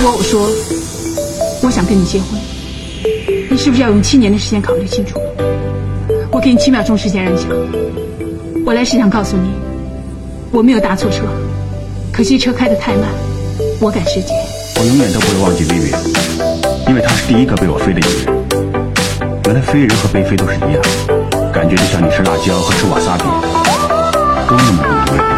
如果我说我想跟你结婚，你是不是要用七年的时间考虑清楚？我给你七秒钟时间让你想。我来是想告诉你，我没有搭错车，可惜车开得太慢，我赶时间。我永远都不会忘记薇薇，因为她是第一个被我飞的女人。原来飞人和被飞都是一样，感觉就像你吃辣椒和吃瓦萨比，都那么美味。